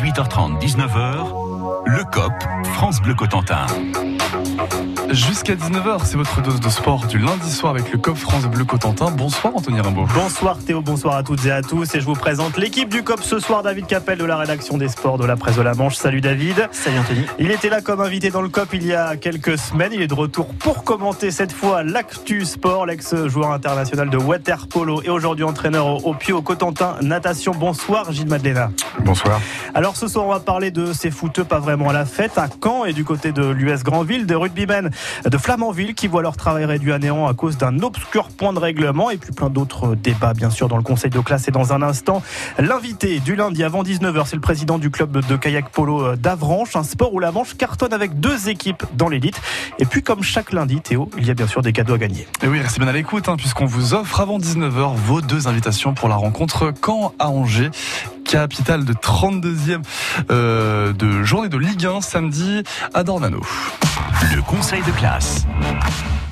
18h30, 19h, le COP, France Bleu Cotentin. Jusqu'à 19h, c'est votre dose de sport du lundi soir avec le COP France Bleu Cotentin. Bonsoir Anthony Rimbaud. Bonsoir Théo, bonsoir à toutes et à tous. Et je vous présente l'équipe du COP ce soir, David Capel de la rédaction des sports de la presse de la Manche. Salut David. Salut Anthony. Il était là comme invité dans le COP il y a quelques semaines. Il est de retour pour commenter cette fois l'actu sport, l'ex-joueur international de water polo et aujourd'hui entraîneur au, au Cotentin natation. Bonsoir Gilles Madeleine. Bonsoir. Alors ce soir, on va parler de ces footeux pas vraiment à la fête à Caen et du côté de l'US Grandville, des rugbymen de Flamanville qui voient leur travail réduit à néant à cause d'un obscur point de règlement et puis plein d'autres débats bien sûr dans le conseil de classe et dans un instant l'invité du lundi avant 19h c'est le président du club de kayak polo d'Avranches, un sport où la Manche cartonne avec deux équipes dans l'élite et puis comme chaque lundi Théo, il y a bien sûr des cadeaux à gagner. Et oui, restez bien à l'écoute hein, puisqu'on vous offre avant 19h vos deux invitations pour la rencontre Caen à Angers capitale de 32e euh, de journée de Ligue 1 samedi à Dornano. Le conseil de classe.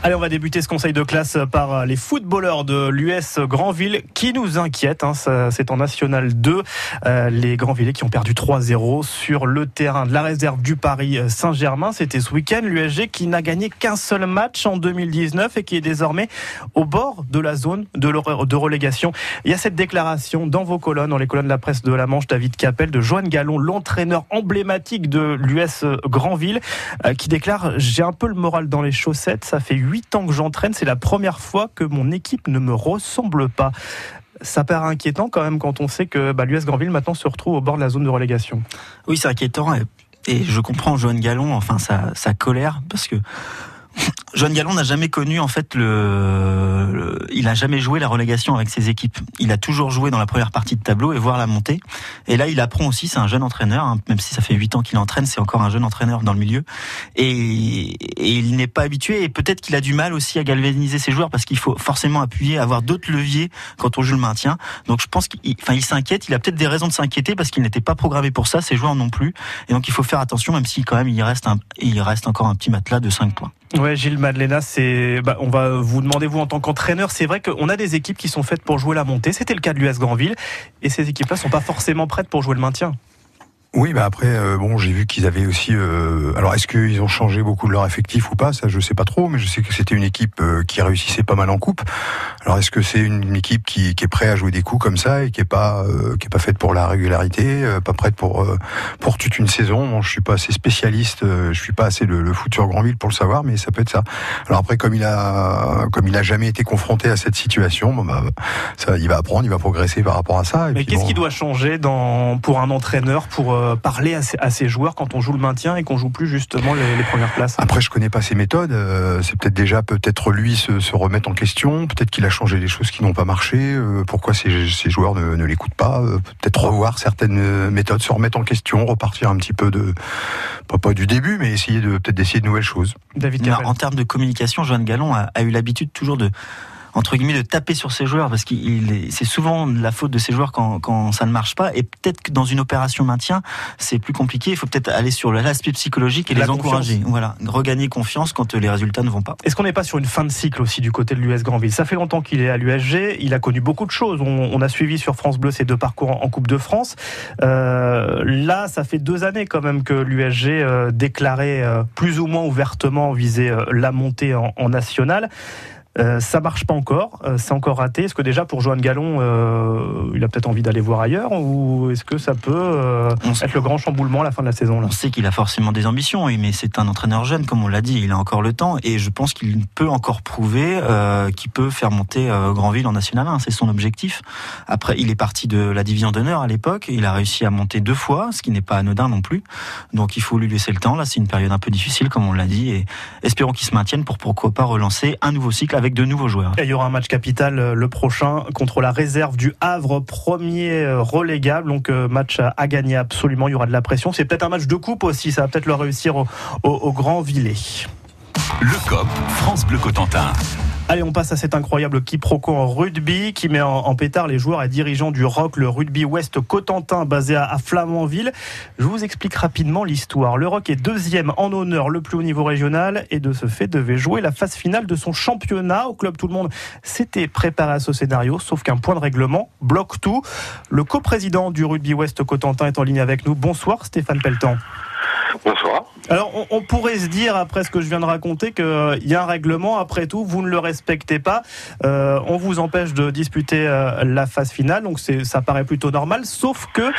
Allez, on va débuter ce conseil de classe par les footballeurs de l'US Grandville qui nous inquiètent. Hein, c'est en National 2. Euh, les Grandvillais qui ont perdu 3-0 sur le terrain de la réserve du Paris Saint-Germain. C'était ce week-end. L'USG qui n'a gagné qu'un seul match en 2019 et qui est désormais au bord de la zone de, de relégation. Il y a cette déclaration dans vos colonnes, dans les colonnes de la presse de la Manche, David Capel, de Joanne Gallon, l'entraîneur emblématique de l'US Grandville, euh, qui déclare J'ai un peu le moral dans les chaussettes. Ça fait 8 ans que j'entraîne, c'est la première fois que mon équipe ne me ressemble pas. Ça paraît inquiétant quand même quand on sait que bah, l'US Grandville maintenant se retrouve au bord de la zone de relégation. Oui, c'est inquiétant et, et, je comprends Joanne Gallon, enfin sa, sa colère, parce que Joanne Gallon n'a jamais connu en fait le, le, il a jamais joué la relégation avec ses équipes. Il a toujours joué dans la première partie de tableau et voir la montée. Et là, il apprend aussi. C'est un jeune entraîneur, hein, même si ça fait huit ans qu'il entraîne, c'est encore un jeune entraîneur dans le milieu. Et, et il n'est pas habitué. Et peut-être qu'il a du mal aussi à galvaniser ses joueurs parce qu'il faut forcément appuyer, avoir d'autres leviers quand on joue le maintien. Donc je pense qu'il, enfin, il s'inquiète. Il a peut-être des raisons de s'inquiéter parce qu'il n'était pas programmé pour ça. Ses joueurs non plus. Et donc il faut faire attention, même si quand même il reste un, il reste encore un petit matelas de 5 points. Ouais, Gilles Madeleine, bah, on va vous demander vous en tant qu'entraîneur. C'est vrai qu'on a des équipes qui sont faites pour jouer la montée. C'était le cas de l'US Grandville, et ces équipes-là sont pas forcément prêtes pour jouer le maintien. Oui, bah après, euh, bon, j'ai vu qu'ils avaient aussi. Euh, alors, est-ce qu'ils ont changé beaucoup de leur effectif ou pas? Ça, je sais pas trop, mais je sais que c'était une équipe euh, qui réussissait pas mal en coupe. Alors, est-ce que c'est une équipe qui, qui, est prête à jouer des coups comme ça et qui est pas euh, qui est pas faite pour la régularité, pas prête pour pour toute une saison? Bon, je suis pas assez spécialiste, je suis pas assez le, le foot sur Grandville pour le savoir, mais ça peut être ça. Alors après, comme il a comme il a jamais été confronté à cette situation, bon, bah, ça, il va apprendre, il va progresser par rapport à ça. Et mais qu'est-ce bon, qui doit changer dans pour un entraîneur pour parler à ses, à ses, joueurs quand on joue le maintien et qu'on joue plus justement les, les, premières places Après, je connais pas ses méthodes. Euh, c'est peut-être déjà peut-être lui se, se, remettre en question. Peut-être qu'il a changé des choses qui n'ont pas marché. Euh, pourquoi ces, ces, joueurs ne, ne l'écoutent pas euh, Peut-être revoir certaines méthodes, se remettre en question, repartir un petit peu de pas, pas du début, mais essayer de peut-être d'essayer de nouvelles choses. David non, en termes de communication, Joanne Gallon a, a eu l'habitude toujours de entre guillemets de taper sur ses joueurs parce qu'il c'est souvent la faute de ses joueurs quand, quand ça ne marche pas. Et peut-être que dans une opération maintien c'est plus compliqué. Il faut peut-être aller sur l'aspect psychologique et la les encourager. Voilà. Regagner confiance quand les résultats ne vont pas. Est-ce qu'on n'est pas sur une fin de cycle aussi du côté de l'US Grandville ça fait longtemps qu'il est à l'USG il a connu beaucoup de choses. On, on, a suivi sur France Bleu ses deux parcours en, en Coupe de France. Euh, là ça fait deux années quand même que l'USG euh, déclarait euh, plus ou moins ouvertement viser euh, la montée en, en nationale euh, ça marche pas encore, euh, c'est encore raté. Est-ce que déjà pour Joanne Gallon, euh, il a peut-être envie d'aller voir ailleurs ou est-ce que ça peut euh, être le grand chamboulement à la fin de la saison là? On sait qu'il a forcément des ambitions, oui, mais c'est un entraîneur jeune, comme on l'a dit, il a encore le temps et je pense qu'il peut encore prouver euh, qu'il peut faire monter Grandville en National 1. C'est son objectif. Après, il est parti de la division d'honneur à l'époque, il a réussi à monter deux fois, ce qui n'est pas anodin non plus. Donc il faut lui laisser le temps. Là, c'est une période un peu difficile, comme on l'a dit, et espérons qu'il se maintienne pour pourquoi pas relancer un nouveau cycle avec de nouveaux joueurs. Et il y aura un match capital le prochain contre la réserve du Havre, premier relégable. Donc match à gagner absolument. Il y aura de la pression. C'est peut-être un match de coupe aussi. Ça va peut-être leur réussir au, au, au Grand Villet. Le COP, France Bleu Cotentin. Allez, on passe à cet incroyable quiproquo en rugby qui met en, pétard les joueurs et dirigeants du ROC, le Rugby West Cotentin, basé à, Flamanville. Je vous explique rapidement l'histoire. Le ROC est deuxième en honneur, le plus haut niveau régional, et de ce fait devait jouer la phase finale de son championnat. Au club, tout le monde s'était préparé à ce scénario, sauf qu'un point de règlement bloque tout. Le coprésident du Rugby West Cotentin est en ligne avec nous. Bonsoir Stéphane Pelletan. Bonsoir. Alors, on, pourrait se dire, après ce que je viens de raconter, qu'il euh, y a un règlement, après tout, vous ne le respectez pas, euh, on vous empêche de disputer euh, la phase finale, donc ça paraît plutôt normal, sauf que,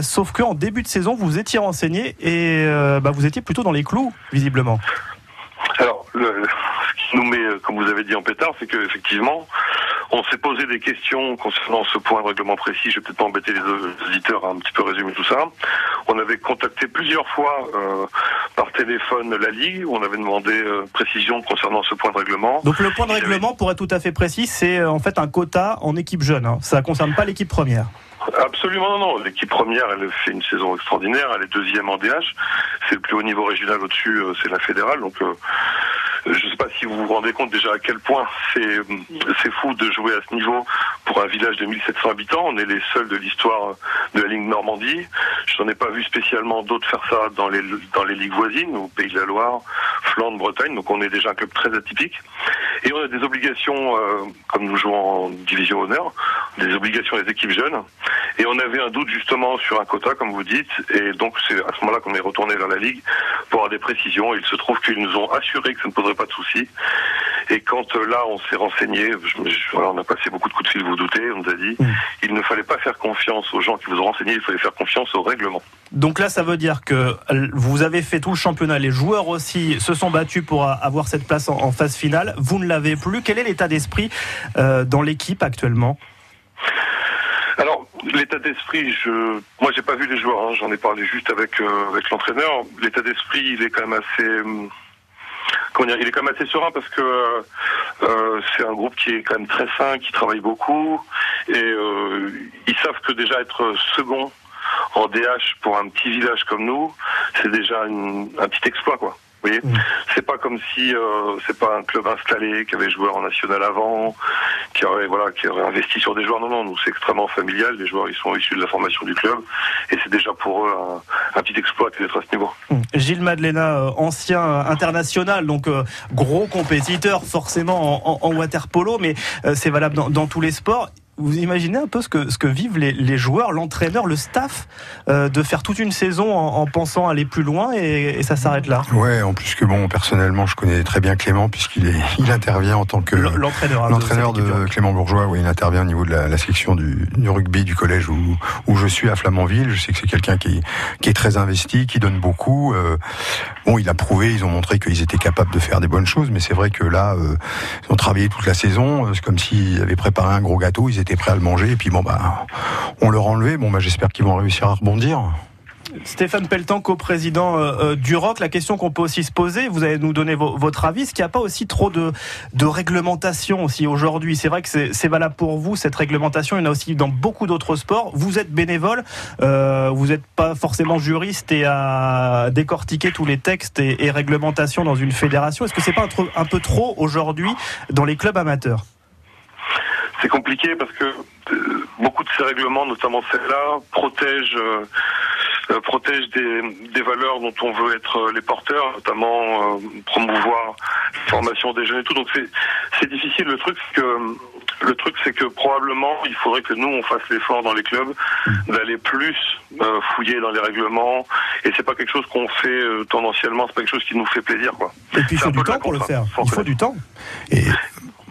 sauf que en début de saison, vous étiez renseigné et bah, vous étiez plutôt dans les clous, visiblement. Alors, le, ce qui nous met, comme vous avez dit, en pétard, c'est que effectivement, on s'est posé des questions concernant ce point de règlement précis. Je vais peut-être pas embêter les auditeurs à un petit peu résumer tout ça. On avait contacté plusieurs fois euh, par téléphone la Ligue. On avait demandé euh, précision concernant ce point de règlement. Donc le point de règlement, pour être tout à fait précis, c'est euh, en fait un quota en équipe jeune. Hein. Ça ne concerne pas l'équipe première. Absolument non. L'équipe première, elle fait une saison extraordinaire. Elle est deuxième en DH. C'est le plus haut niveau régional au-dessus, c'est la fédérale. Donc je ne sais pas si vous vous rendez compte déjà à quel point c'est c'est fou de jouer à ce niveau pour un village de 1700 habitants. On est les seuls de l'histoire de la Ligue Normandie. Je n'en ai pas vu spécialement d'autres faire ça dans les dans les ligues voisines, au Pays de la Loire, Flandre, Bretagne. Donc on est déjà un club très atypique. Et on a des obligations, euh, comme nous jouons en division honneur, des obligations des équipes jeunes. Et on avait un doute justement sur un quota, comme vous dites. Et donc c'est à ce moment-là qu'on est retourné vers la Ligue pour avoir des précisions. il se trouve qu'ils nous ont assuré que ça ne poserait pas de soucis. Et quand euh, là, on s'est renseigné, on a passé beaucoup de coups de fil, vous, vous doutez, on nous a dit, mm. il ne fallait pas faire confiance aux gens qui vous ont renseigné, il fallait faire confiance au règlement. Donc là, ça veut dire que vous avez fait tout le championnat, les joueurs aussi se sont battus pour avoir cette place en, phase finale. Vous ne l'avez plus. Quel est l'état d'esprit euh, dans l'équipe actuellement? Alors, l'état d'esprit, je, moi, j'ai pas vu les joueurs. Hein. J'en ai parlé juste avec euh, avec l'entraîneur. L'état d'esprit, il est quand même assez comment il est quand même assez serein parce que euh, c'est un groupe qui est quand même très sain, qui travaille beaucoup et euh, ils savent que déjà être second en DH pour un petit village comme nous, c'est déjà un petit exploit quoi. Vous voyez, mm. c'est pas comme si euh, c'est pas un club installé qui avait joué en national avant, qui aurait voilà, qui aurait investi sur des joueurs. Non, non, nous c'est extrêmement familial. Les joueurs ils sont issus de la formation du club et c'est déjà pour eux un, petit exploit d'être à ce niveau. Mm. Gilles Madlena, euh, ancien international, donc euh, gros compétiteur forcément en, en, water polo, mais c'est valable dans, dans tous les sports vous imaginez un peu ce que, ce que vivent les, les joueurs, l'entraîneur, le staff, euh, de faire toute une saison en, en pensant aller plus loin et, et ça s'arrête là? Ouais, en plus que bon, personnellement, je connais très bien Clément puisqu'il est, il intervient en tant que l'entraîneur, hein, l'entraîneur de, Clément Bourgeois. Oui, il intervient au niveau de la, la section du, du, rugby du collège où, où je suis à Flamanville. Je sais que c'est quelqu'un qui, qui est très investi, qui donne beaucoup. Euh, bon, il a prouvé, ils ont montré qu'ils étaient capables de faire des bonnes choses, mais c'est vrai que là, euh, ils ont travaillé toute la saison. C'est comme s'ils avaient préparé un gros gâteau. Ils étaient prêts à le manger. Et puis bon, bah, on leur a. Bon, bah, j'espère qu'ils vont réussir à rebondir. Stéphane Pelletan, co-président euh, euh, du ROC, la question qu'on peut aussi se poser, vous allez nous donner votre avis, est-ce qu'il n'y a pas aussi trop de, réglementation aussi aujourd'hui? C'est vrai que c'est valable pour vous, cette réglementation, il y en a aussi dans beaucoup d'autres sports. Vous êtes bénévole, euh, vous n'êtes pas forcément juriste et à décortiquer tous les textes et, réglementations dans une fédération. Est-ce que c'est pas un peu trop aujourd'hui dans les clubs amateurs? C'est compliqué parce que euh, beaucoup de ces règlements, notamment celle-là, protègent, euh, euh, protègent des, des, valeurs dont on veut être les porteurs, notamment promouvoir la formation des jeunes et tout. Donc c'est difficile. Le truc, c'est que le truc, c'est que probablement, il faudrait que nous, on fasse l'effort dans les clubs d'aller plus fouiller dans les règlements. Et c'est pas quelque chose qu'on fait tendanciellement, c'est pas quelque chose qui nous fait plaisir, quoi. Et puis il faut du temps pour le faire. Il faut du temps. Et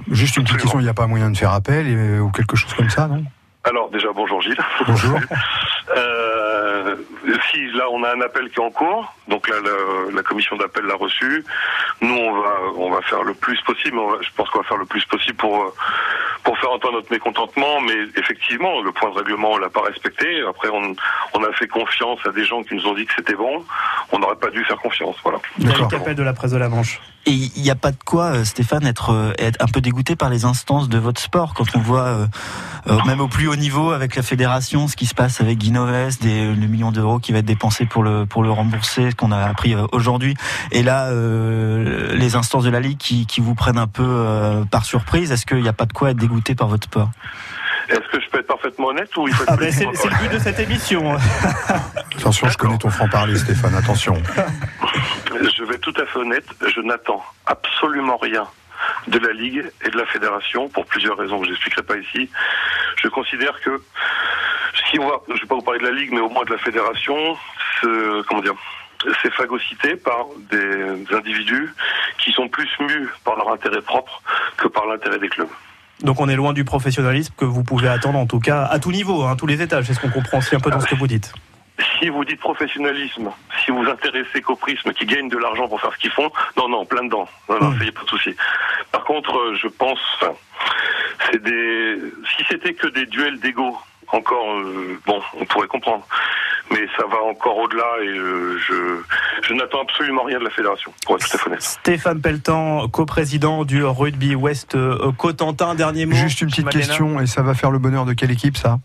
Juste une petite question, il n'y a pas moyen de faire appel ou quelque chose comme ça, non? Alors déjà bonjour Gilles. Bonjour. euh, si là on a un appel qui est en cours, donc là la, commission d'appel l'a reçu. Nous on va on va faire le plus possible. je pense qu'on va faire le plus possible pour pour faire entendre notre mécontentement, mais effectivement, le point de règlement, on l'a pas respecté. Après, on, on a fait confiance à des gens qui nous ont dit que c'était bon. On n'aurait pas dû faire confiance, voilà. David Capel de la presse de la Manche. Et il n'y a pas de quoi, euh, Stéphane, être, euh, être un peu dégoûté par les instances de votre sport quand on voit, euh, même au plus haut niveau, avec la fédération, ce qui se passe avec Guinoves, le million d'euros qui va être dépensé pour le pour le rembourser, ce qu'on a appris aujourd'hui. Et là, les instances de la ligue qui, vous prennent un peu par surprise. Est-ce qu'il n'y a pas de quoi être dégoûté par votre sport? Est-ce que je peux être parfaitement honnête ou il faut être Ah ben, c'est le but de cette émission. Attention, je connais ton franc-parler, Stéphane, attention. Je vais être tout à fait honnête, je n'attends absolument rien de la Ligue et de la Fédération pour plusieurs raisons que je n'expliquerai pas ici. Je considère que si on va, je ne vais pas vous parler de la Ligue, mais au moins de la Fédération, comment dire, c'est phagocyté par des, des individus qui sont plus mus par leur intérêt propre que par l'intérêt des clubs. Donc on est loin du professionnalisme que vous pouvez attendre, en tout cas à tout niveau, hein, tous les étages. C'est ce qu'on comprend aussi un peu dans ce que vous dites. Si vous dites professionnalisme, si vous intéressez qu'au prisme qui gagnent de l'argent pour faire ce qu'ils font, non, non, plein dedans. Non, non, Mm. est, pas de souci. Par contre, euh, je pense, c'est des, si c'était que des duels d'ego, encore, euh, bon, on pourrait comprendre. Mais ça va encore au-delà et euh, je, je n'attends absolument rien de la fédération, pour être tout à fait honnête. Stéphane Pelletan, coprésident du Rugby West euh, Cotentin, dernier mot. Juste une petite Madeleine question, et ça va faire le bonheur de quelle équipe, ça?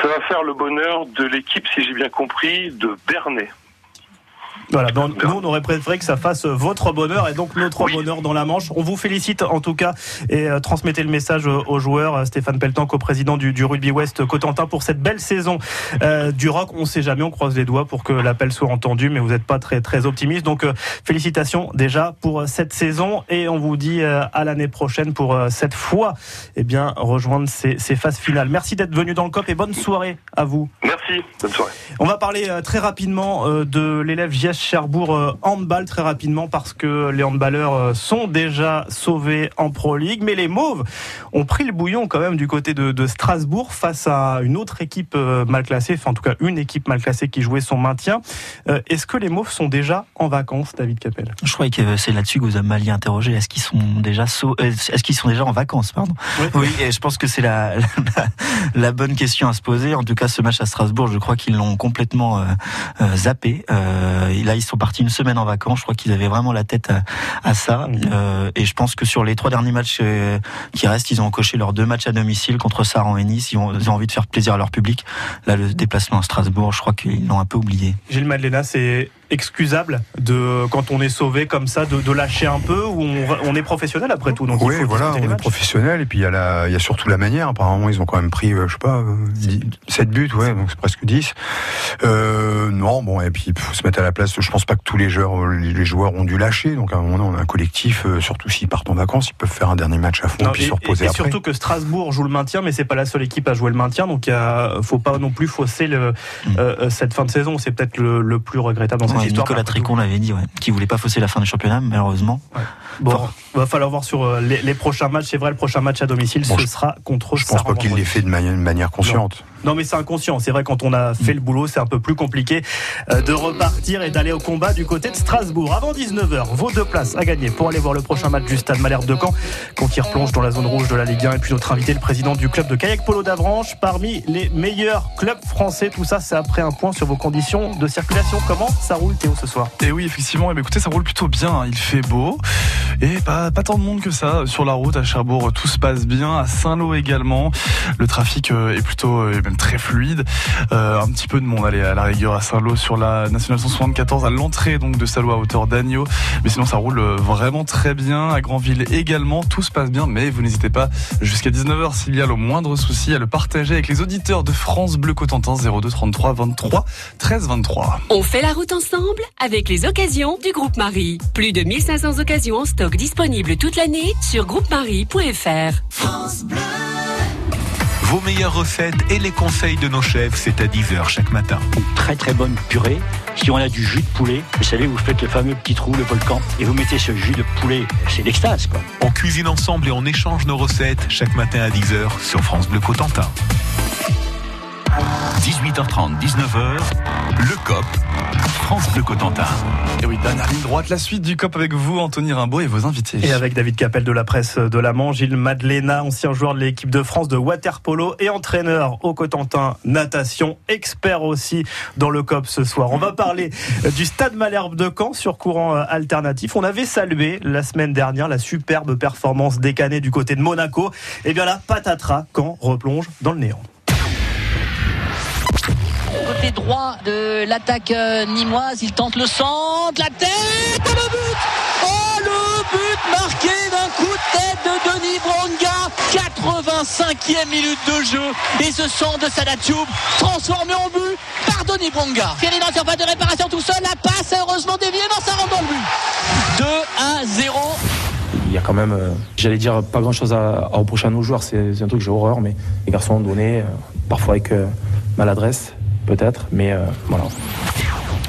Ça va faire le bonheur de l'équipe, si j'ai bien compris, de Bernay. Voilà, ben, nous on aurait préféré que ça fasse votre bonheur et donc notre Oui. bonheur dans la Manche. On vous félicite en tout cas et euh, transmettez le message euh, aux joueurs. Euh, Stéphane Pelletan, coprésident du, du Rugby West Cotentin pour cette belle saison euh, du rock. On sait jamais, on croise les doigts pour que l'appel soit entendu, mais vous n'êtes pas très très optimiste. Donc euh, félicitations déjà pour euh, cette saison et on vous dit euh, à l'année prochaine pour euh, cette fois eh bien rejoindre ces, ces phases finales. Merci d'être venu dans le COP et bonne soirée à vous. Merci, bonne soirée. On va parler euh, très rapidement euh, de l'élève JS Cherbourg euh, handball très rapidement parce que les handballeurs euh, sont déjà sauvés en Pro League, mais les Mauves ont pris le bouillon quand même du côté de, de Strasbourg face à une autre équipe euh, mal classée, enfin en tout cas une équipe mal classée qui jouait son maintien. Est-ce que les Mauves sont déjà en vacances, David Capel? Je croyais que c'est là-dessus que vous avez mal interrogé. Est-ce qu'ils sont déjà sau- est-ce qu'ils sont déjà en vacances, pardon? Oui. Oui, et je pense que c'est la, la, la bonne question à se poser. En tout cas, ce match à Strasbourg, je crois qu'ils l'ont complètement euh, zappé. Euh, là, ils sont partis une semaine en vacances. Je crois qu'ils avaient vraiment la tête à, à ça. Euh, et je pense que sur les trois derniers matchs euh, qui restent, ils ont coché leurs deux matchs à domicile contre Saran et Nice. Ils ont, ils ont envie de faire plaisir à leur public. Là, le déplacement à Strasbourg, je crois qu'ils l'ont un peu oublié. Gilles Madeleine, c'est excusable de quand on est sauvé comme ça de, de lâcher un peu ou on, est professionnel après tout donc Oui, voilà, on est professionnel, et puis il y, a y surtout la manière. Apparemment, ils ont quand même pris, euh, je sais pas, 7 buts, ouais, donc c'est presque 10. Euh, non, bon, et puis il faut se mettre à la place. Je pense pas que tous les joueurs, euh, les joueurs ont dû lâcher. Donc à un moment donné, on a un collectif, euh, surtout s'ils partent en vacances, ils peuvent faire un dernier match à fond, Non, puis et, se reposer et après. surtout que Strasbourg joue le maintien, mais c'est pas la seule équipe à jouer le maintien, donc il faut pas non plus fausser le, Mm. euh, cette fin de saison. C'est peut-être le, le plus regrettable dans Ouais. Nicolas. Tricon l'avait dit, ouais, qu'il voulait pas fausser la fin du championnat, malheureusement. Bon, va falloir voir sur euh, les, les prochains matchs. C'est vrai, le prochain match à domicile, Bon, ce je- sera contre Je pense pas qu'il l'ait fait de manière, de manière consciente. Non, mais c'est inconscient. C'est vrai, quand on a fait le boulot, c'est un peu plus compliqué euh, de repartir et d'aller au combat du côté de Strasbourg. Avant 19h, vos deux places à gagner pour aller voir le prochain match du Stade Malherbe de Caen, qu'on y replonge dans la zone rouge de la Ligue 1. Et puis notre invité, le président du club de kayak polo d'Avranches, parmi les meilleurs clubs français. Tout ça, c'est après un point sur vos conditions de circulation. Comment ça roule, Théo, ce soir? Et oui, effectivement, eh bien, écoutez, ça roule plutôt bien. hein. Il fait beau et pas, pas tant de monde que ça sur la route à Cherbourg. Tout se passe bien. À Saint-Lô également, le trafic euh, est plutôt euh, même très fluide. Euh, un petit peu de monde allez, à la rigueur à Saint-Lô sur la nationale 174 à l'entrée donc de Saint-Lô à hauteur d'Agneau. Mais sinon, ça roule euh, vraiment très bien. À Granville également, tout se passe bien. Mais vous n'hésitez pas jusqu'à 19h s'il y a le moindre souci à le partager avec les auditeurs de France Bleu Cotentin 02 33 23 13 23. On fait la route ensemble avec les occasions du groupe Marie. Plus de 1500 occasions en stock disponibles toute l'année sur groupemarie.fr. Vos meilleures recettes et les conseils de nos chefs, c'est à 10h chaque matin. très très bonne purée. Si on a du jus de poulet, vous savez, vous faites le fameux petit trou, le volcan, et vous mettez ce jus de poulet, c'est l'extase, quoi. On cuisine ensemble et on échange nos recettes chaque matin à 10h sur France Bleu Cotentin. 18h30, 19h, le COP, France Bleu Cotentin. Et oui, dernière ligne droite, la suite du COP avec vous, Anthony Rimbaud et vos invités. Et avec David Capel de la presse de la Manche, Gilles Madlena, ancien joueur de l'équipe de France de waterpolo et entraîneur au Cotentin natation, expert aussi dans le COP ce soir. On va parler du Stade Malherbe de Caen sur courant euh, alternatif. On avait salué la semaine dernière la superbe performance décanée du côté de Monaco. Et bien là, patatras, Caen replonge dans le néant droit de l'attaque euh, nimoise. Il tente le centre, la tête le but. Oh le but marqué d'un coup de tête de Denis Bronga 85e minute de jeu. Et ce centre de Sadatube transformé en but par Denis Bronga. Thierry dans pas de réparation tout seul, la passe heureusement déviée, non ça rentre dans le but 2 à 0 il y a quand même, euh, j'allais dire, pas grand chose à, reprocher à nos joueurs. C'est un truc que j'ai horreur, mais les garçons ont donné, euh, parfois avec maladresse peut-être, mais euh, voilà.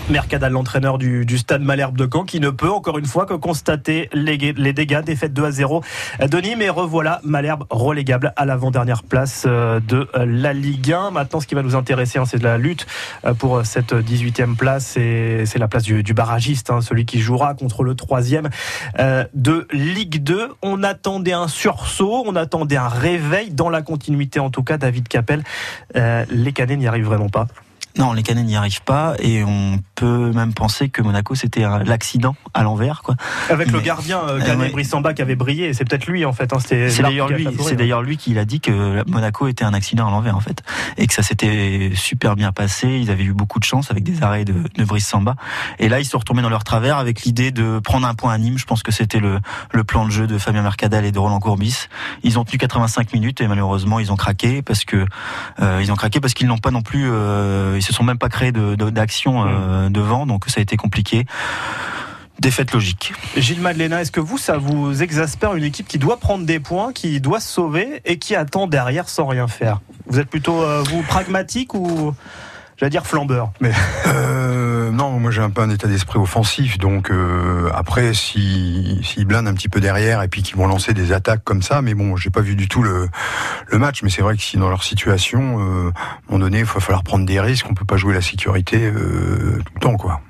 Mercadal, l'entraîneur du, Stade Malherbe de Caen, qui ne peut encore une fois que constater les, dégâts, défaite 2 à 0 de Nîmes. Revoilà Malherbe relégable à l'avant-dernière place euh, de la Ligue 1. Maintenant, ce qui va nous intéresser, hein, c'est de la lutte euh, pour cette 18e place. C'est la place du, barragiste, hein, celui qui jouera contre le 3e de Ligue 2. On attendait un sursaut, on attendait un réveil dans la continuité, en tout cas, David Capel. les Canets n'y arrivent vraiment pas. Non, les Canets n'y arrivent pas et on peut même penser que Monaco c'était l'accident à l'envers quoi. Avec le gardien euh, Canet Brissamba qui avait brillé, c'est peut-être lui en fait. Hein, c'est d'ailleurs lui, c'est d'ailleurs lui qui a dit que Monaco était un accident à l'envers en fait et que ça s'était super bien passé. Ils avaient eu beaucoup de chance avec des arrêts de, de Brissamba et là ils sont retournés dans leur travers avec l'idée de prendre un point à Nîmes. Je pense que c'était le, le plan de jeu de Fabien Mercadal et de Roland Courbis. Ils ont tenu 85 minutes et malheureusement ils ont craqué parce que euh, ils ont craqué parce qu'ils n'ont pas non plus euh, se sont même pas créé d'action de, euh, devant, donc ça a été compliqué. Défaite logique. Gilles Madeleine, est-ce que vous, ça vous exaspère une équipe qui doit prendre des points, qui doit se sauver et qui attend derrière sans rien faire? Vous êtes plutôt, euh, vous, pragmatique ou j'allais dire flambeur. Mais euh, non, moi j'ai un peu un état d'esprit offensif, donc euh, après s'ils si, blindent un petit peu derrière et puis qu'ils vont lancer des attaques comme ça, mais bon, j'ai pas vu du tout le, le match, mais c'est vrai que si dans leur situation, euh, à un moment donné, il va falloir prendre des risques, on peut pas jouer la sécurité euh, tout le temps, quoi.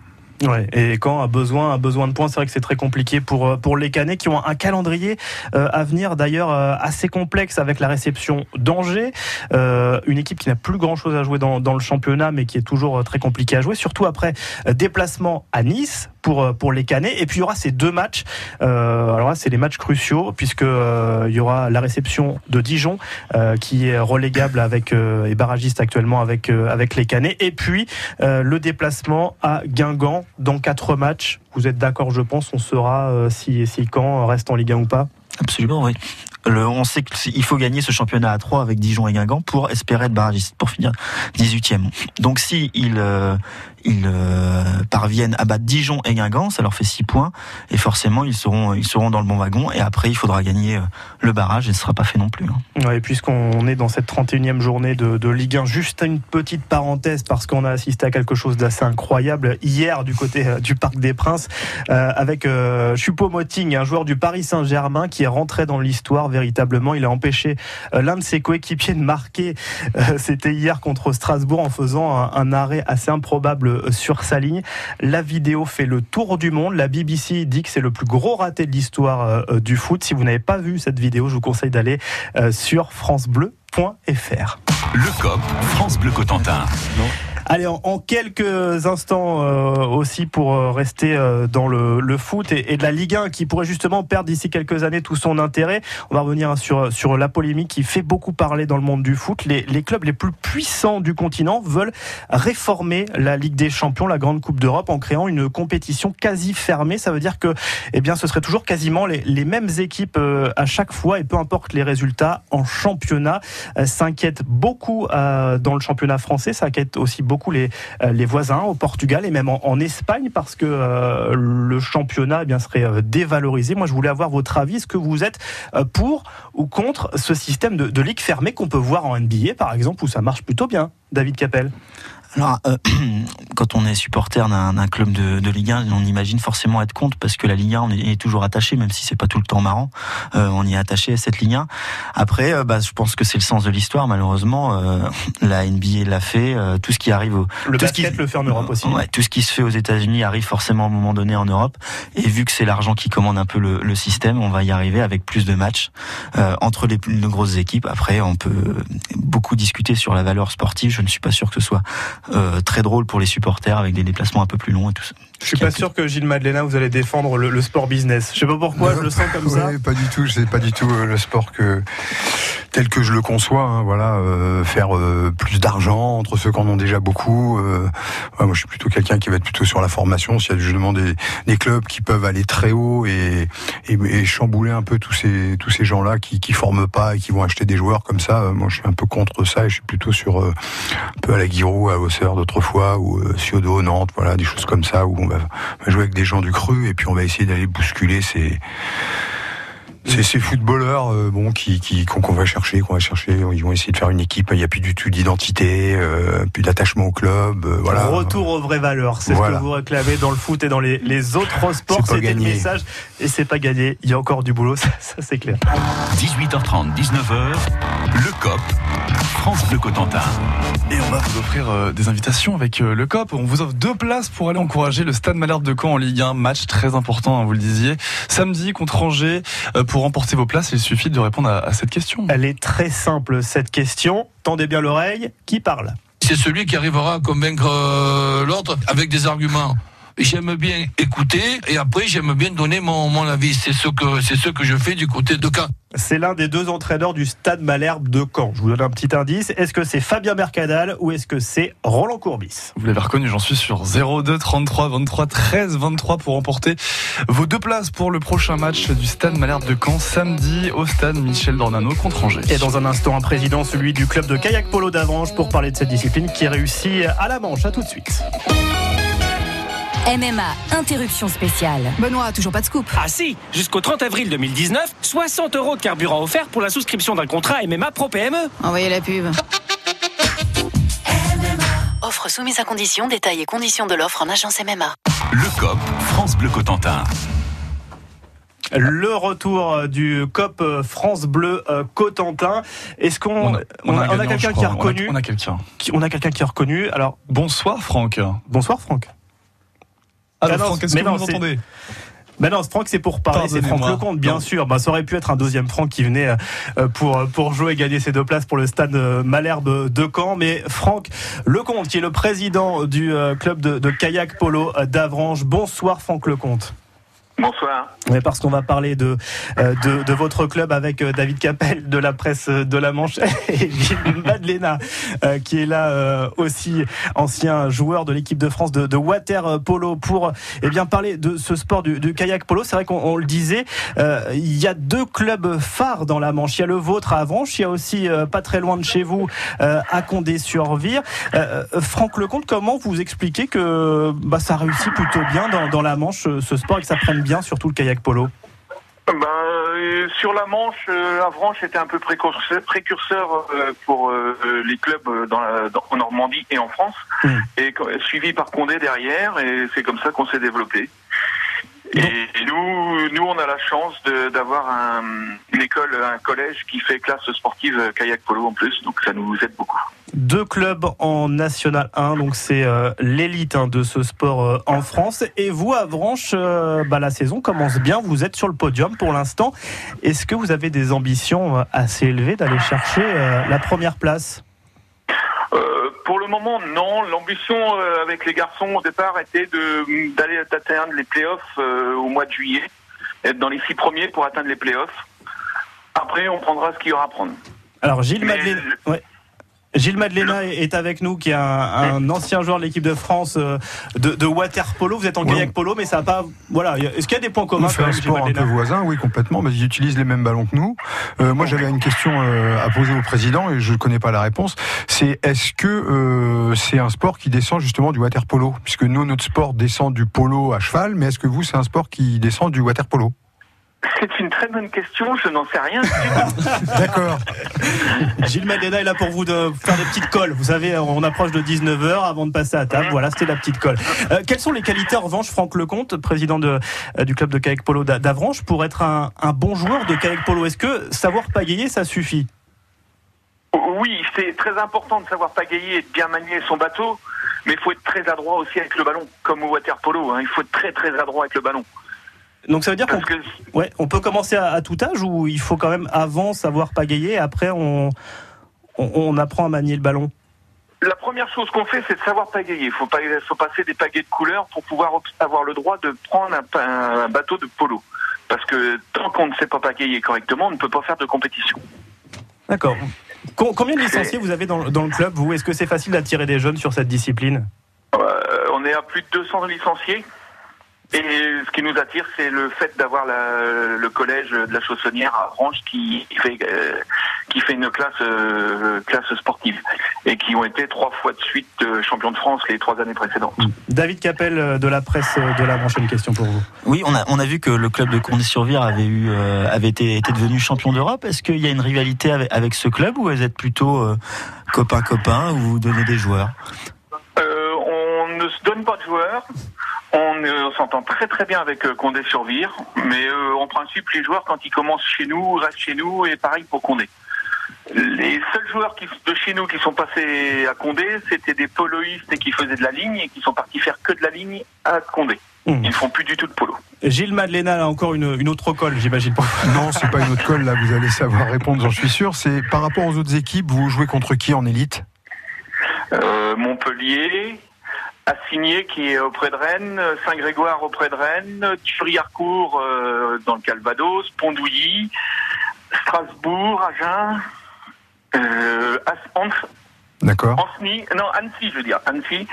Ouais, et quand a besoin, a besoin de points, c'est vrai que c'est très compliqué pour euh, pour les Canets qui ont un calendrier euh, à venir d'ailleurs euh, assez complexe avec la réception d'Angers, une équipe qui n'a plus grand chose à jouer dans, dans le championnat, mais qui est toujours très compliqué à jouer, surtout après déplacement à Nice pour pour les Canets. Et puis il y aura ces deux matchs. alors là, c'est les matchs cruciaux puisque il y aura la réception de Dijon qui est relégable avec et barragiste actuellement avec avec les Canets, et puis le déplacement à Guingamp dans quatre matchs. Vous êtes d'accord, je pense, on saura euh, si, si quand reste en Ligue 1 ou pas? Absolument, oui. On sait qu'il faut gagner ce championnat à 3 avec Dijon et Guingamp pour espérer être barragiste, pour finir 18e. Donc si il, euh, ils euh, parviennent à battre Dijon et Guingamp, ça leur fait 6 points et forcément ils seront ils seront dans le bon wagon et après il faudra gagner euh, le barrage et ce sera pas fait non plus. Hein. Ouais, puisqu'on est dans cette 31e journée de, Ligue 1, juste une petite parenthèse parce qu'on a assisté à quelque chose d'assez incroyable hier du côté du Parc des Princes avec Choupo-Moting, un joueur du Paris Saint-Germain qui est rentré dans l'histoire véritablement. Il a empêché l'un de ses coéquipiers de marquer. C'était hier contre Strasbourg en faisant un, un arrêt assez improbable euh, sur sa ligne. La vidéo fait le tour du monde. La BBC dit que c'est le plus gros raté de l'histoire euh, euh, du foot. Si vous n'avez pas vu cette vidéo, je vous conseille d'aller sur francebleu.fr. Le COP, France Bleu Cotentin. Allez, en, quelques instants euh, aussi pour euh, rester euh, dans le, le foot et, et, de la Ligue 1 qui pourrait justement perdre d'ici quelques années tout son intérêt. On va revenir hein, sur, sur la polémique qui fait beaucoup parler dans le monde du foot. Les, les clubs les plus puissants du continent veulent réformer la Ligue des Champions, la Grande Coupe d'Europe, en créant une compétition quasi fermée. Ça veut dire que, eh bien, ce serait toujours quasiment les, les mêmes équipes à chaque fois et peu importe les résultats en championnat. s'inquiète beaucoup dans le championnat français, ça aussi beaucoup beaucoup les, euh, les voisins au Portugal et même en, Espagne parce que euh, le championnat eh bien, serait euh, dévalorisé. Moi, je voulais avoir votre avis. Est-ce que vous êtes pour ou contre ce système de, de ligue fermée qu'on peut voir en NBA, par exemple, où ça marche plutôt bien, David Capel? Alors, euh, quand on est supporter d'un club de, de, Ligue 1, on imagine forcément être contre parce que la Ligue 1, on est, toujours attaché, même si c'est pas tout le temps marrant. Euh, on y est attaché à cette Ligue 1. Après, euh, bah, je pense que c'est le sens de l'histoire. Malheureusement, euh, la NBA l'a fait. Euh, tout ce qui arrive, au, le tout basket ce qui, le fait en Europe aussi. Ouais, tout ce qui se fait aux États-Unis arrive forcément à un moment donné en Europe. Et vu que c'est l'argent qui commande un peu le, le, système, on va y arriver avec plus de matchs entre les, les grosses équipes. Après, on peut beaucoup discuter sur la valeur sportive. Je ne suis pas sûr que ce soit euh, très drôle pour les supporters avec des déplacements un peu plus longs et tout ça. Je suis pas sûr que Gilles Madeleine, vous allez défendre le, le sport business. Je sais pas pourquoi, je le sens comme ouais, ça. Pas du tout, c'est pas du tout euh, le sport que tel que je le conçois. Hein, voilà, euh, faire euh, plus d'argent entre ceux qui en ont déjà beaucoup. Euh, ouais, moi, je suis plutôt quelqu'un qui va être plutôt sur la formation. S'il y a justement des, des, clubs qui peuvent aller très haut et, et, et chambouler un peu tous ces tous ces gens-là qui qui forment pas et qui vont acheter des joueurs comme ça. moi, je suis un peu contre ça et je suis plutôt sur un peu à la Giroud, à Auxerre d'autrefois ou Ciodo, Nantes, voilà, des choses comme ça où on va jouer avec des gens du cru et puis on va essayer d'aller bousculer ces c'est ces footballeurs euh, bon qui qui qu'on va chercher qu'on va chercher. Ils vont essayer de faire une équipe. Il n'y a plus du tout d'identité euh, plus d'attachement au club euh, voilà. Retour aux vraies valeurs. C'est voilà. ce que vous réclamez dans le foot et dans les, les autres sports. c'était le message. Et c'est pas gagné. Il y a encore du boulot. Ça, ça c'est clair. 18h30 19h le COP France Bleu Cotentin. Et on va vous offrir euh, des invitations avec euh, le COP. On vous offre deux places pour aller encourager le Stade Malherbe de Caen en Ligue 1 match très important hein, vous le disiez. Samedi contre Angers euh, pour remporter vos places, il suffit de répondre à, à cette question. Elle est très simple, cette question. Tendez bien l'oreille. Qui parle? C'est celui qui arrivera à convaincre euh, l'autre avec des arguments j'aime bien écouter et après j'aime bien donner mon, mon avis. C'est ce que c'est ce que je fais du côté de Caen. C'est l'un des deux entraîneurs du Stade Malherbe de Caen. Je vous donne un petit indice. Est-ce que c'est Fabien Mercadal ou est-ce que c'est Roland Courbis? Vous l'avez reconnu, j'en suis sur 02 33 23 13 23 pour remporter vos deux places pour le prochain match du Stade Malherbe de Caen samedi au Stade Michel Dornano contre Angers. Et dans un instant, un président, celui du club de kayak polo d'Avranches pour parler de cette discipline qui réussit à la manche. À tout de suite. MMA, interruption spéciale. Benoît, toujours pas de scoop. Ah si Jusqu'au 30 avril 2019, 60 euros de carburant offert pour la souscription d'un contrat MMA Pro PME. Envoyez la pub. Offre soumise à condition, détails et conditions de l'offre en agence MMA. Le COP, France Bleu Cotentin. Le retour du COP France Bleu Cotentin. Est-ce qu'on on a, on a, a, a quelqu'un qui a reconnu On a, a quelqu'un. On a quelqu'un qui a reconnu. Alors bonsoir Franck. Bonsoir Franck. Ah, non, Franck, est-ce que vous m'entendez ben non, Franck, c'est pour parler, c'est Franck Lecomte, bien non. sûr. Ben, ça aurait pu être un deuxième Franck qui venait pour, pour jouer et gagner ses deux places pour le stade Malherbe de Caen. Mais Franck Lecomte, qui est le président du club de, de kayak polo d'Avranches. Bonsoir, Franck Lecomte. Bonsoir. Oui, parce qu'on va parler de, de, de, votre club avec David Capel de la presse de la Manche et Gilles Madeleine qui est là aussi, ancien joueur de l'équipe de France de, water polo pour eh bien, parler de ce sport du, kayak polo. C'est vrai qu'on le disait, euh, il y a deux clubs phares dans la Manche. Il y a le vôtre à Avranches, il y a aussi euh, pas très loin de chez vous euh, à Condé-sur-Vire. Franck Lecomte, comment vous expliquez que bah, ça réussit plutôt bien dans, dans la Manche ce sport et que ça prenne bien surtout le kayak polo ben, euh, sur la Manche, euh, Avranches était un peu précurseur, précurseur euh, pour les clubs dans la, dans, en Normandie et en France, mmh. et suivi par Condé derrière, et c'est comme ça qu'on s'est développé. Et, nous, nous, on a la chance d'avoir un, une école, un collège qui fait classe sportive kayak polo en plus, donc ça nous aide beaucoup. Deux clubs en National 1, donc c'est euh, l'élite hein, de ce sport euh, en France. Et vous, Avranches, euh, bah, la saison commence bien, vous êtes sur le podium pour l'instant. Est-ce que vous avez des ambitions assez élevées d'aller chercher la première place? Pour le moment, non. L'ambition euh, avec les garçons au départ était de d'aller atteindre les playoffs euh, au mois de juillet, être dans les six premiers pour atteindre les playoffs. Après, on prendra ce qu'il y aura à prendre. Alors, Gilles Madeleine. Ouais. Gilles Madeleine est avec nous, qui est un, un ancien joueur de l'équipe de France de, de, water polo. Vous êtes en kayak polo, mais ça n'a pas. Voilà. Est-ce qu'il y a des points communs On fait un sport un peu voisin, oui, complètement. Mais ils utilisent les mêmes ballons que nous. Euh, moi, j'avais une question euh, à poser au président et je ne connais pas la réponse. C'est est-ce que euh, c'est un sport qui descend justement du water polo, puisque nous, notre sport descend du polo à cheval, mais est-ce que vous, c'est un sport qui descend du water polo? C'est une très bonne question, je n'en sais rien. D'accord. Gilles Madena est là pour vous de faire des petites colles. Vous savez, on approche de 19h avant de passer à table. Voilà, c'était la petite colle. Euh, quelles sont les qualités, en revanche, Franck Lecomte, président de, euh, du club de kayak polo d'A- d'Avranches, pour être un, un bon joueur de kayak polo? Est-ce que savoir pagayer, ça suffit? Oui, c'est très important de savoir pagayer et de bien manier son bateau, mais il faut être très adroit aussi avec le ballon, comme au water polo. hein. Il faut être très très adroit avec le ballon. Donc ça veut dire qu'on Parce que ouais, on peut commencer à, à tout âge ou il faut quand même avant savoir pagayer et après on, on, on apprend à manier le ballon? La première chose qu'on fait, c'est de savoir pagayer. Il faut, pas- faut passer des pagaies de couleur pour pouvoir avoir le droit de prendre un, bateau de polo. Parce que tant qu'on ne sait pas pagayer correctement, on ne peut pas faire de compétition. D'accord. Com- Combien de licenciés vous avez dans, dans le club, vous? Est-ce que c'est facile d'attirer des jeunes sur cette discipline? Euh, on est à plus de 200 licenciés. Et ce qui nous attire, c'est le fait d'avoir la- le collège de la Chaussonnière à Branche qui fait, euh, qui fait une classe, euh, classe sportive et qui ont été trois fois de suite euh, champions de France les trois années précédentes. David Capel de la presse de la Manche, une question pour vous. Oui, on a, on a vu que le club de Condé-sur-Vire avait eu, euh, avait été, été devenu champion d'Europe. Est-ce qu'il y a une rivalité avec, avec ce club ou vous êtes plutôt euh, copain-copain ou vous donnez des joueurs? Euh, on ne se donne pas de joueurs. On, euh, s'entend très très bien avec euh, Condé-sur-Vire, mais euh, en principe, les joueurs, quand ils commencent chez nous, restent chez nous, et pareil pour Condé. Les seuls joueurs qui, de chez nous qui sont passés à Condé, c'était des poloïstes et qui faisaient de la ligne et qui sont partis faire que de la ligne à Condé. Mmh. Ils font plus du tout de polo. Gilles Madeleine a encore une, une autre colle, j'imagine. pas. Non, c'est pas une autre colle, là, vous allez savoir répondre, j'en suis sûr. C'est par rapport aux autres équipes, vous jouez contre qui en élite? Euh, Montpellier, Assigné qui est auprès de Rennes, Saint-Grégoire auprès de Rennes, Thury-Harcourt euh, dans le Calvados, Pondouilly, Strasbourg, Agen, euh, D'accord. Non Annecy je veux dire, Annecy,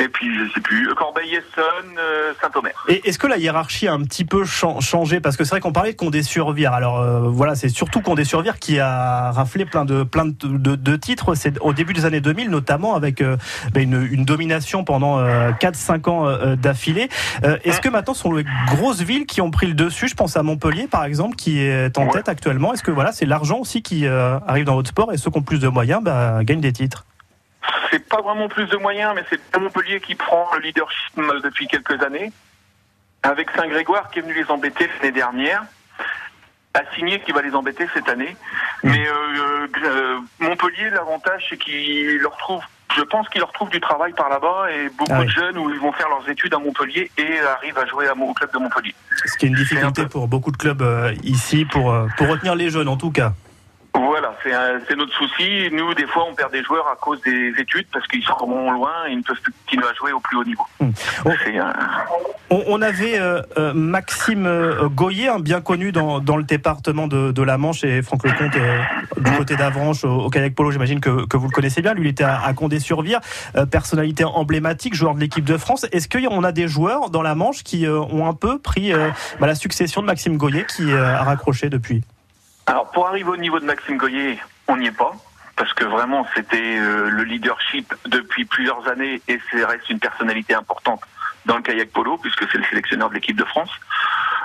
et puis je sais plus, Corbeil-Essonne, euh, Saint-Omer. Et est-ce que la hiérarchie a un petit peu chan- changé? Parce que c'est vrai qu'on parlait de Condé-sur-Vire. Alors euh, voilà, c'est surtout Condé-sur-Vire qui a raflé plein de, plein de, de- de titres. C'est au début des années 2000, notamment avec euh, ben, une, une domination pendant euh, 4-5 ans euh, d'affilée. Euh, est-ce que maintenant ce sont les grosses villes qui ont pris le dessus? Je pense à Montpellier, par exemple, qui est en tête actuellement. Est-ce que voilà, c'est l'argent aussi qui euh, arrive dans votre sport et ceux qui ont plus de moyens bah, gagnent des titres? C'est pas vraiment plus de moyens, mais c'est Montpellier qui prend le leadership euh, depuis quelques années, avec Saint-Grégoire qui est venu les embêter l'année dernière, Assigné qui va les embêter cette année. Mais euh, euh, Montpellier, l'avantage, c'est qu'il leur trouve, je pense qu'il leur trouve du travail par là-bas et beaucoup Ah oui. de jeunes où ils vont faire leurs études à Montpellier et arrivent à jouer à mon- au club de Montpellier. Ce qui est une difficulté pour beaucoup de clubs euh, ici pour, euh, pour retenir les jeunes en tout cas. Voilà, c'est notre souci. Nous, des fois, on perd des joueurs à cause des études parce qu'ils sont vraiment loin et ils ne peuvent plus continuer à jouer au plus haut niveau. C'est un- On, on avait euh, euh, Maxime euh, Goyer, un bien connu dans, dans le département de, de la Manche et Franck Lecomte euh, du côté d'Avranches au, au kayak polo, j'imagine que, que vous le connaissez bien. Lui, il était à, à Condé-sur-Vire, euh, personnalité emblématique, joueur de l'équipe de France. Est-ce qu'on a des joueurs dans la Manche qui ont un peu pris bah, la succession de Maxime Goyer qui a raccroché depuis? Alors, pour arriver au niveau de Maxime Goyer, on n'y est pas. Parce que vraiment, c'était euh, le leadership depuis plusieurs années et c'est reste une personnalité importante dans le kayak polo, puisque c'est le sélectionneur de l'équipe de France.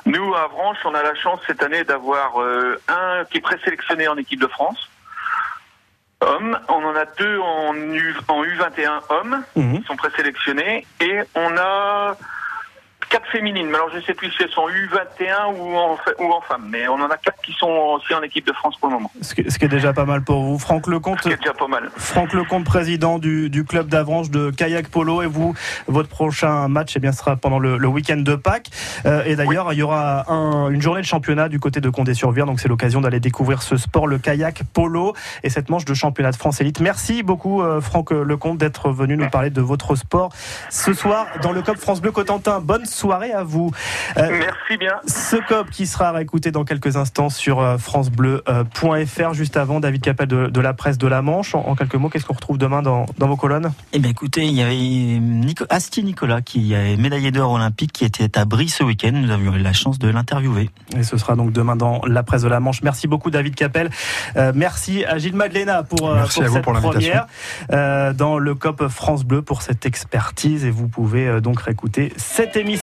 Nous, à Avranches, on a la chance cette année d'avoir euh, un qui est présélectionné en équipe de France, homme. On en a deux en, U, en U21 hommes, qui sont présélectionnés. Et on a quatre féminines. Mais alors, je ne sais plus si elles sont U21 ou en, ou en femmes. Mais on en a quatre qui sont aussi en équipe de France pour le moment. ce qui, ce qui est déjà pas mal pour vous. Franck Lecomte, C'est déjà pas mal. Franck Lecomte, président du, du club d'Avranches de kayak polo. Et vous, votre prochain match eh bien, sera pendant le, le week-end de Pâques. Euh, et d'ailleurs, il y aura un- une journée de championnat du côté de Condé-sur-Vire. Donc c'est l'occasion d'aller découvrir ce sport, le kayak polo, et cette manche de championnat de France élite. Merci beaucoup, euh, Franck Lecomte, d'être venu nous parler de votre sport ce soir dans le COP France Bleu Cotentin. Bonne soirée à vous. Euh, Merci bien. ce COP qui sera réécouté dans quelques instants sur euh, francebleu.fr. Juste avant, David Capel de, de la presse de la Manche. En, en quelques mots, qu'est-ce qu'on retrouve demain dans, dans vos colonnes? Eh bien, écoutez, il y avait Nico, Asti Nicolas, qui est médaillé d'or olympique, qui était à Brie ce week-end. Nous avions eu la chance de l'interviewer. Et ce sera donc demain dans la presse de la Manche. Merci beaucoup, David Capel. Euh, merci à Gilles Madeleine pour, euh, Merci pour à vous cette pour l'invitation. première euh, dans le COP France Bleu pour cette expertise. Et vous pouvez euh, donc réécouter cette émission.